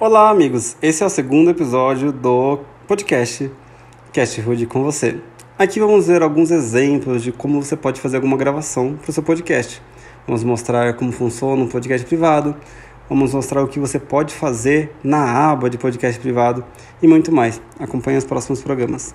Olá, amigos! Esse é o segundo episódio do podcast Cast Hood com você. Aqui vamos ver alguns exemplos de como você pode fazer alguma gravação para o seu podcast. Vamos mostrar como funciona um podcast privado, vamos mostrar o que você pode fazer na aba de podcast privado e muito mais. Acompanhe os próximos programas.